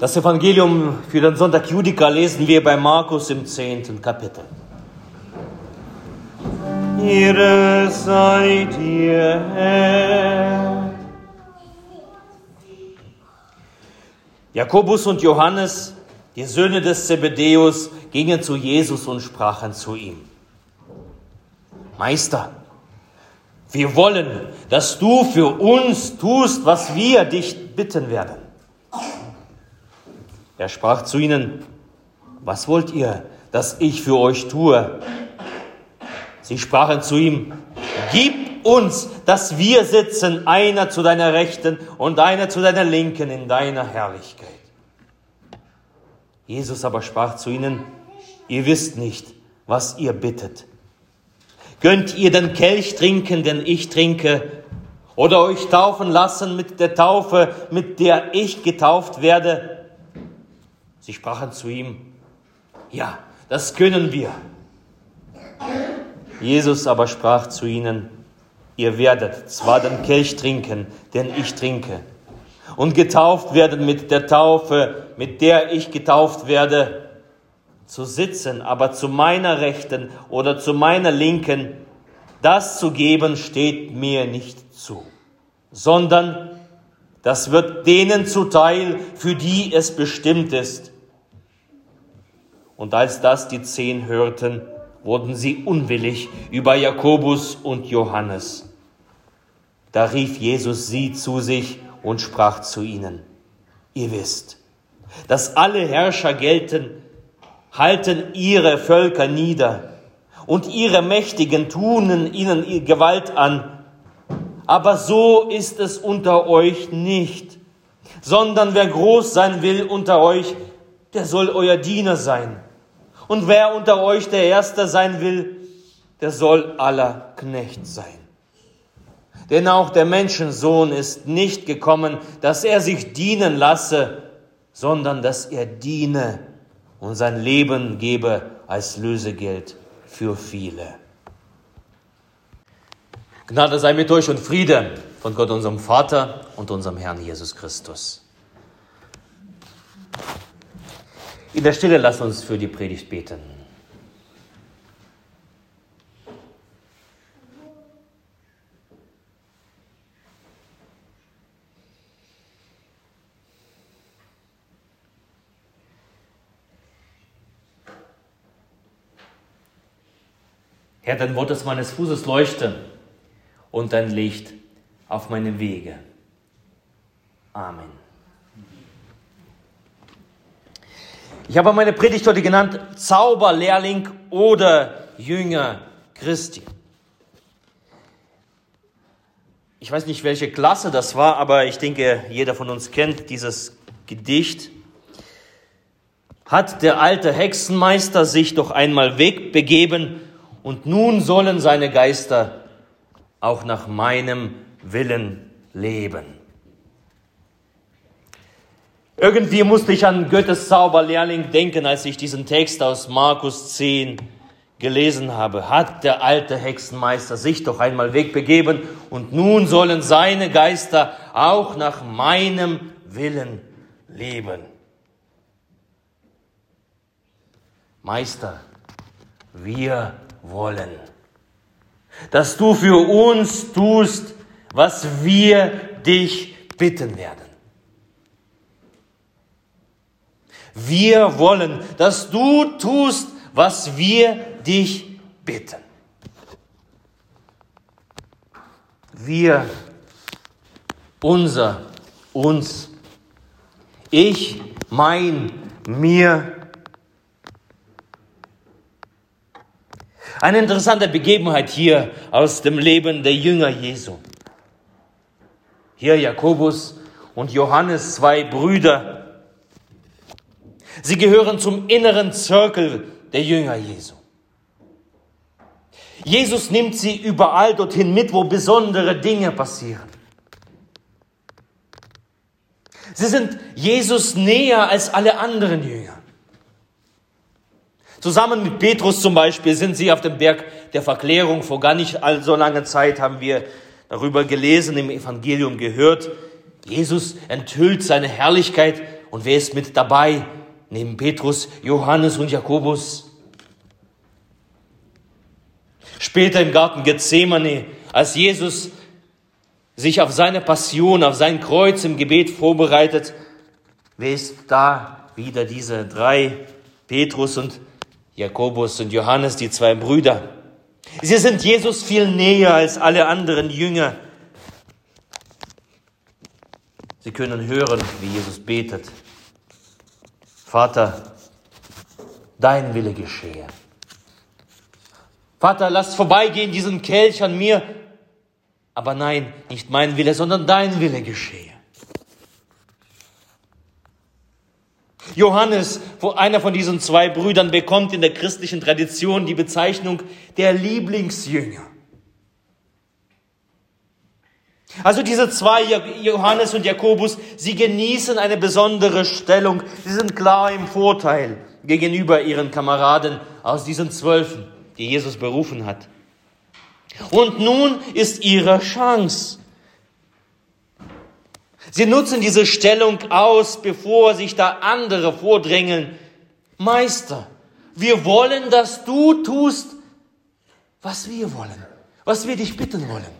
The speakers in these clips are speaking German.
Das Evangelium für den Sonntag Judika lesen wir bei Markus im zehnten Kapitel. Ihre seid ihr Herr. Jakobus und Johannes, die Söhne des Zebedeus, gingen zu Jesus und sprachen zu ihm. Meister, wir wollen, dass du für uns tust, was wir dich bitten werden. Er sprach zu ihnen, was wollt ihr, dass ich für euch tue? Sie sprachen zu ihm, gib uns, dass wir sitzen, einer zu deiner Rechten und einer zu deiner Linken in deiner Herrlichkeit. Jesus aber sprach zu ihnen, ihr wisst nicht, was ihr bittet. Könnt ihr den Kelch trinken, den ich trinke, oder euch taufen lassen mit der Taufe, mit der ich getauft werde? Sie sprachen zu ihm, ja, das können wir. Jesus aber sprach zu ihnen, ihr werdet zwar den Kelch trinken, den ich trinke, und getauft werden mit der Taufe, mit der ich getauft werde, zu sitzen, aber zu meiner Rechten oder zu meiner Linken, das zu geben steht mir nicht zu, sondern das wird denen zuteil, für die es bestimmt ist. Und als das die Zehn hörten, wurden sie unwillig über Jakobus und Johannes. Da rief Jesus sie zu sich und sprach zu ihnen, ihr wisst, dass alle Herrscher gelten, halten ihre Völker nieder und ihre Mächtigen tun ihnen Gewalt an. Aber so ist es unter euch nicht, sondern wer groß sein will unter euch, der soll euer Diener sein. Und wer unter euch der Erste sein will, der soll aller Knecht sein. Denn auch der Menschensohn ist nicht gekommen, dass er sich dienen lasse, sondern dass er diene und sein Leben gebe als Lösegeld für viele. Gnade sei mit euch und Friede von Gott, unserem Vater und unserem Herrn Jesus Christus. In der Stille lasst uns für die Predigt beten. Herr, dein Wort ist meines Fußes Leuchte und dein Licht auf meinem Wege. Amen. Ich habe meine Predigt heute genannt Zauberlehrling oder Jünger Christi. Ich weiß nicht, welche Klasse das war, aber ich denke, jeder von uns kennt dieses Gedicht. Hat der alte Hexenmeister sich doch einmal wegbegeben und nun sollen seine Geister auch nach meinem Willen leben. Irgendwie musste ich an Goethes Zauberlehrling denken, als ich diesen Text aus Markus 10 gelesen habe. Hat der alte Hexenmeister sich doch einmal wegbegeben und nun sollen seine Geister auch nach meinem Willen leben. Meister, wir wollen. Dass du für uns tust, was wir dich bitten werden. Wir wollen, dass du tust, was wir dich bitten. Wir, unser, uns, ich, mein, mir, Eine interessante Begebenheit hier aus dem Leben der Jünger Jesu. Hier Jakobus und Johannes, zwei Brüder. Sie gehören zum inneren Zirkel der Jünger Jesu. Jesus nimmt sie überall dorthin mit, wo besondere Dinge passieren. Sie sind Jesus näher als alle anderen Jünger. Zusammen mit Petrus zum Beispiel sind sie auf dem Berg der Verklärung. Vor gar nicht so langer Zeit haben wir darüber gelesen, im Evangelium gehört. Jesus enthüllt seine Herrlichkeit Und wer ist mit dabei? Neben Petrus, Johannes und Jakobus. Später im Garten Gethsemane, als Jesus sich auf seine Passion, auf sein Kreuz im Gebet vorbereitet, wer ist da? Wieder diese drei, Petrus und Jakobus und Johannes, die zwei Brüder. Sie sind Jesus viel näher als alle anderen Jünger. Sie können hören, wie Jesus betet. Vater, dein Wille geschehe. Vater, lass vorbeigehen diesen Kelch an mir, aber nein, nicht mein Wille, sondern dein Wille geschehe. Johannes, einer von diesen zwei Brüdern, bekommt in der christlichen Tradition die Bezeichnung der Lieblingsjünger. Also diese zwei, Johannes und Jakobus, sie genießen eine besondere Stellung. Sie sind klar im Vorteil gegenüber ihren Kameraden aus diesen Zwölfen, die Jesus berufen hat. Und nun ist ihre Chance. Sie nutzen diese Stellung aus, bevor sich da andere vordrängeln. Meister, wir wollen, dass du tust, was wir wollen, was wir dich bitten wollen.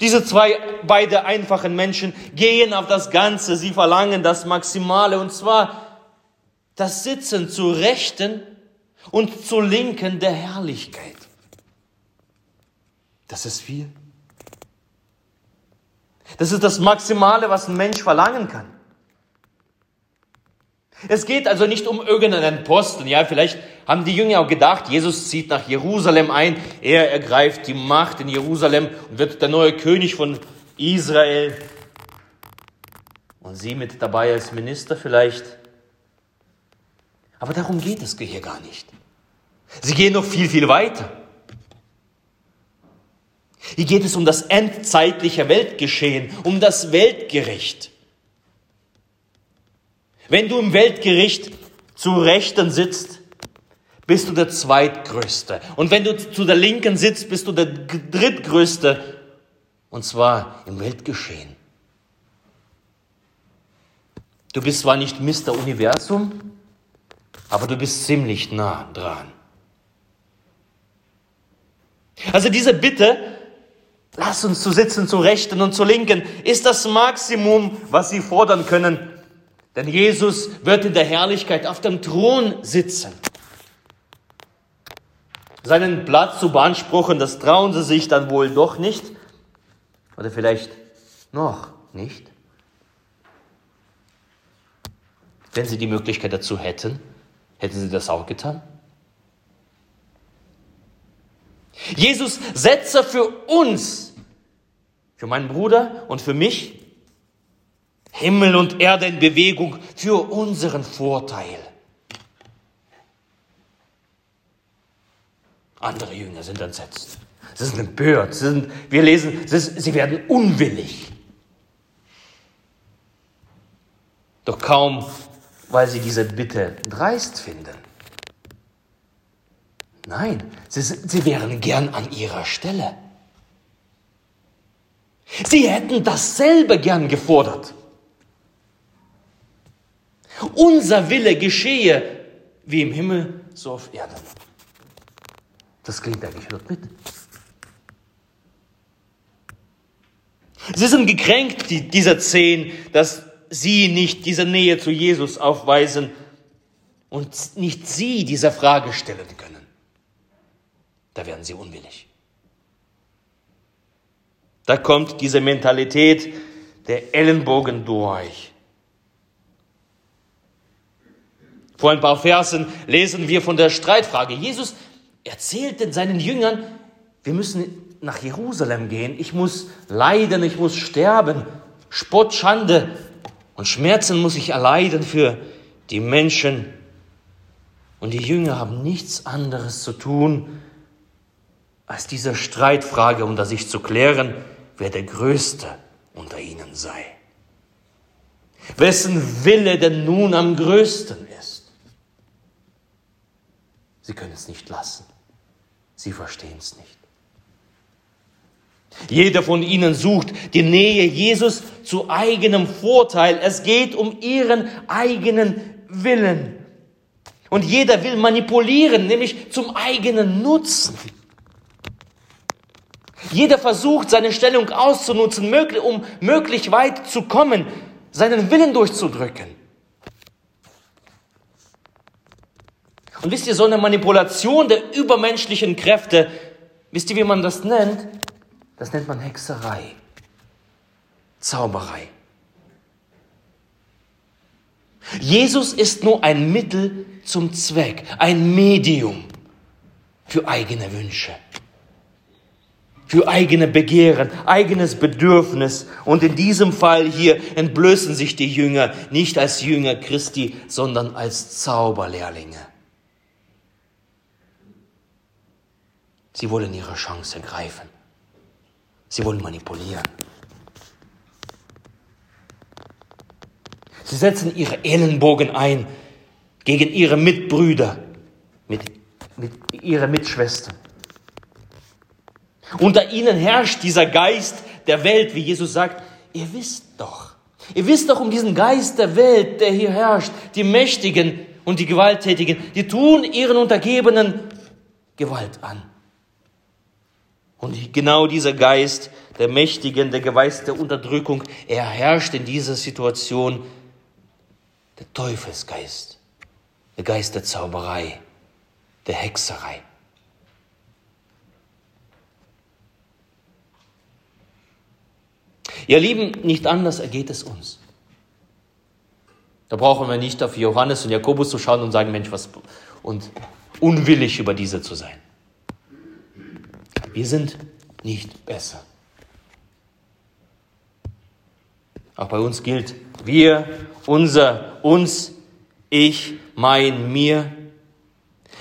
Diese zwei, beide einfachen Menschen gehen auf das Ganze, sie verlangen das Maximale, und zwar das Sitzen zu Rechten und zu Linken der Herrlichkeit. Das ist viel. Das ist das Maximale, was ein Mensch verlangen kann. Es geht also nicht um irgendeinen Posten. Ja, vielleicht haben die Jünger auch gedacht, Jesus zieht nach Jerusalem ein. Er ergreift die Macht in Jerusalem und wird der neue König von Israel. Und sie mit dabei als Minister vielleicht. Aber darum geht es hier gar nicht. Sie gehen noch viel, viel weiter. Hier geht es um das endzeitliche Weltgeschehen, um das Weltgericht. Wenn du im Weltgericht zu Rechten sitzt, bist du der Zweitgrößte. Und wenn du zu der Linken sitzt, bist du der Drittgrößte. Und zwar im Weltgeschehen. Du bist zwar nicht Mr. Universum, aber du bist ziemlich nah dran. Also diese Bitte, lass uns zu sitzen, zu Rechten und zu Linken, ist das Maximum, was sie fordern können. Denn Jesus wird in der Herrlichkeit auf dem Thron sitzen. Seinen Platz zu beanspruchen, das trauen sie sich dann wohl doch nicht. Oder vielleicht noch nicht. Wenn sie die Möglichkeit dazu hätten, hätten sie das auch getan. Jesus setze für uns, für meinen Bruder und für mich, Himmel und Erde in Bewegung für unseren Vorteil. Andere Jünger sind entsetzt. Sie sind empört. Sie sind, wir lesen, sie, sie werden unwillig. Doch kaum, weil sie diese Bitte dreist finden. Nein, sie, sie wären gern an ihrer Stelle. Sie hätten dasselbe gern gefordert. Unser Wille geschehe wie im Himmel, so auf Erden. Das klingt eigentlich dort mit. Sie sind gekränkt, die, dieser Zehn, dass sie nicht diese Nähe zu Jesus aufweisen und nicht sie dieser Frage stellen können da werden sie unwillig. Da kommt diese Mentalität der Ellenbogen durch. Vor ein paar Versen lesen wir von der Streitfrage. Jesus erzählte seinen Jüngern, wir müssen nach Jerusalem gehen. Ich muss leiden, ich muss sterben. Spott, Schande und Schmerzen muss ich erleiden für die Menschen. Und die Jünger haben nichts anderes zu tun, als diese Streitfrage unter sich zu klären, wer der Größte unter ihnen sei. Wessen Wille denn nun am größten ist. Sie können es nicht lassen. Sie verstehen es nicht. Jeder von ihnen sucht die Nähe Jesus zu eigenem Vorteil. Es geht um ihren eigenen Willen. Und jeder will manipulieren, nämlich zum eigenen Nutzen. Jeder versucht, seine Stellung auszunutzen, um möglich weit zu kommen, seinen Willen durchzudrücken. Und wisst ihr, so eine Manipulation der übermenschlichen Kräfte, wisst ihr, wie man das nennt? Das nennt man Hexerei, Zauberei. Jesus ist nur ein Mittel zum Zweck, ein Medium für eigene Wünsche, für eigene Begehren, eigenes Bedürfnis. Und in diesem Fall hier entblößen sich die Jünger nicht als Jünger Christi, sondern als Zauberlehrlinge. Sie wollen ihre Chance ergreifen. Sie wollen manipulieren. Sie setzen ihre Ellenbogen ein gegen ihre Mitbrüder, mit, mit ihre Mitschwestern. Unter ihnen herrscht dieser Geist der Welt, wie Jesus sagt, ihr wisst doch, ihr wisst doch um diesen Geist der Welt, der hier herrscht, die Mächtigen und die Gewalttätigen, die tun ihren Untergebenen Gewalt an. Und genau dieser Geist der Mächtigen, der Geist der Unterdrückung, er herrscht in dieser Situation der Teufelsgeist, der Geist der Zauberei, der Hexerei. Ihr Lieben, nicht anders ergeht es uns. Da brauchen wir nicht auf Johannes und Jakobus zu schauen und sagen, Mensch, was und unwillig über diese zu sein. Wir sind nicht besser. Auch bei uns gilt, wir, unser, uns, ich, mein, mir.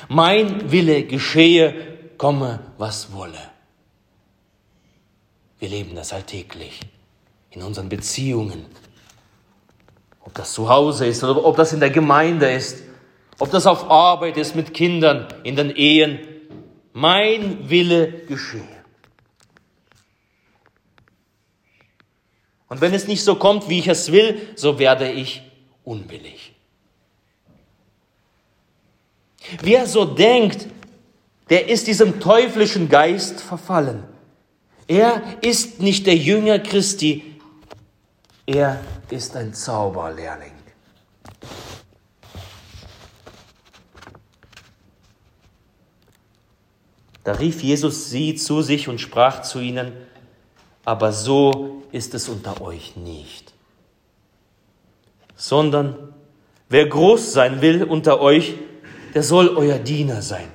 Mein Wille geschehe, komme, was wolle. Wir leben das alltäglich in unseren Beziehungen. Ob das zu Hause ist oder ob das in der Gemeinde ist, ob das auf Arbeit ist mit Kindern, in den Ehen, mein Wille geschehe. Und wenn es nicht so kommt, wie ich es will, so werde ich unwillig. Wer so denkt, der ist diesem teuflischen Geist verfallen. Er ist nicht der Jünger Christi, er ist ein Zauberlehrling. Da rief Jesus sie zu sich und sprach zu ihnen, aber so ist es unter euch nicht. Sondern wer groß sein will unter euch, der soll euer Diener sein.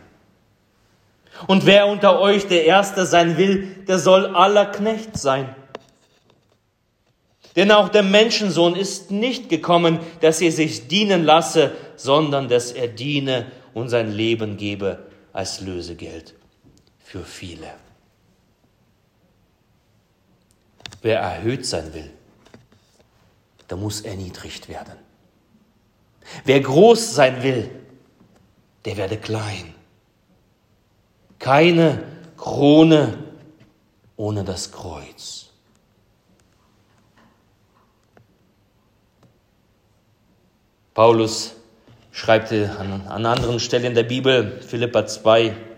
Und wer unter euch der Erste sein will, der soll aller Knecht sein. Denn auch der Menschensohn ist nicht gekommen, dass er sich dienen lasse, sondern dass er diene und sein Leben gebe als Lösegeld für viele. Wer erhöht sein will, der muss erniedrigt werden. Wer groß sein will, der werde klein. Keine Krone ohne das Kreuz. Paulus schreibt an, an anderen Stellen der Bibel, Philippa 2,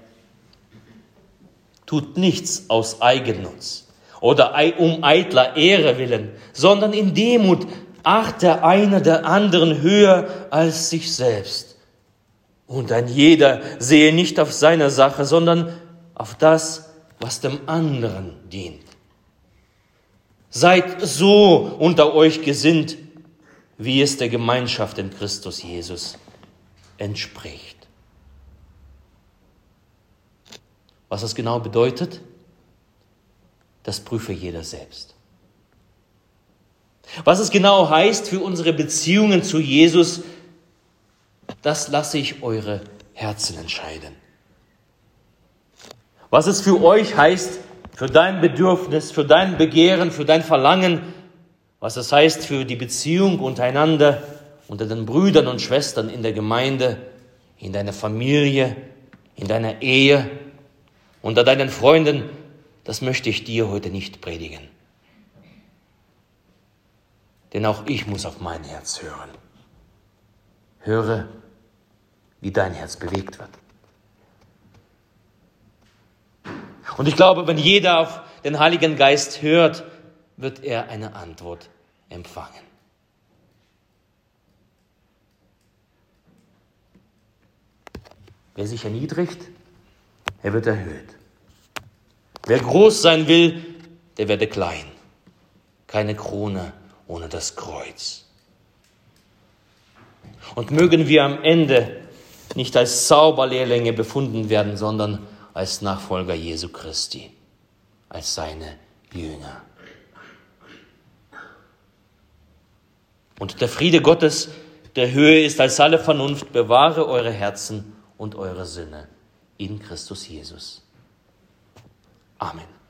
tut nichts aus Eigennutz oder um eitler Ehre willen, sondern in Demut acht der eine der anderen höher als sich selbst. Und ein jeder sehe nicht auf seine Sache, sondern auf das, was dem anderen dient. Seid so unter euch gesinnt, wie es der Gemeinschaft in Christus Jesus entspricht. Was das genau bedeutet, das prüfe jeder selbst. Was es genau heißt für unsere Beziehungen zu Jesus, das lasse ich eure Herzen entscheiden. Was es für euch heißt, für dein Bedürfnis, für dein Begehren, für dein Verlangen, was es heißt für die Beziehung untereinander, unter den Brüdern und Schwestern in der Gemeinde, in deiner Familie, in deiner Ehe, unter deinen Freunden, das möchte ich dir heute nicht predigen. Denn auch ich muss auf mein Herz hören. Höre, wie dein Herz bewegt wird. Und ich glaube, wenn jeder auf den Heiligen Geist hört, wird er eine Antwort empfangen. Wer sich erniedrigt, er wird erhöht. Wer groß sein will, der werde klein. Keine Krone ohne das Kreuz. Und mögen wir am Ende nicht als Zauberlehrlinge befunden werden, sondern als Nachfolger Jesu Christi, als seine Jünger. Und der Friede Gottes, der Höhe ist als alle Vernunft, bewahre eure Herzen und eure Sinne in Christus Jesus. Amen.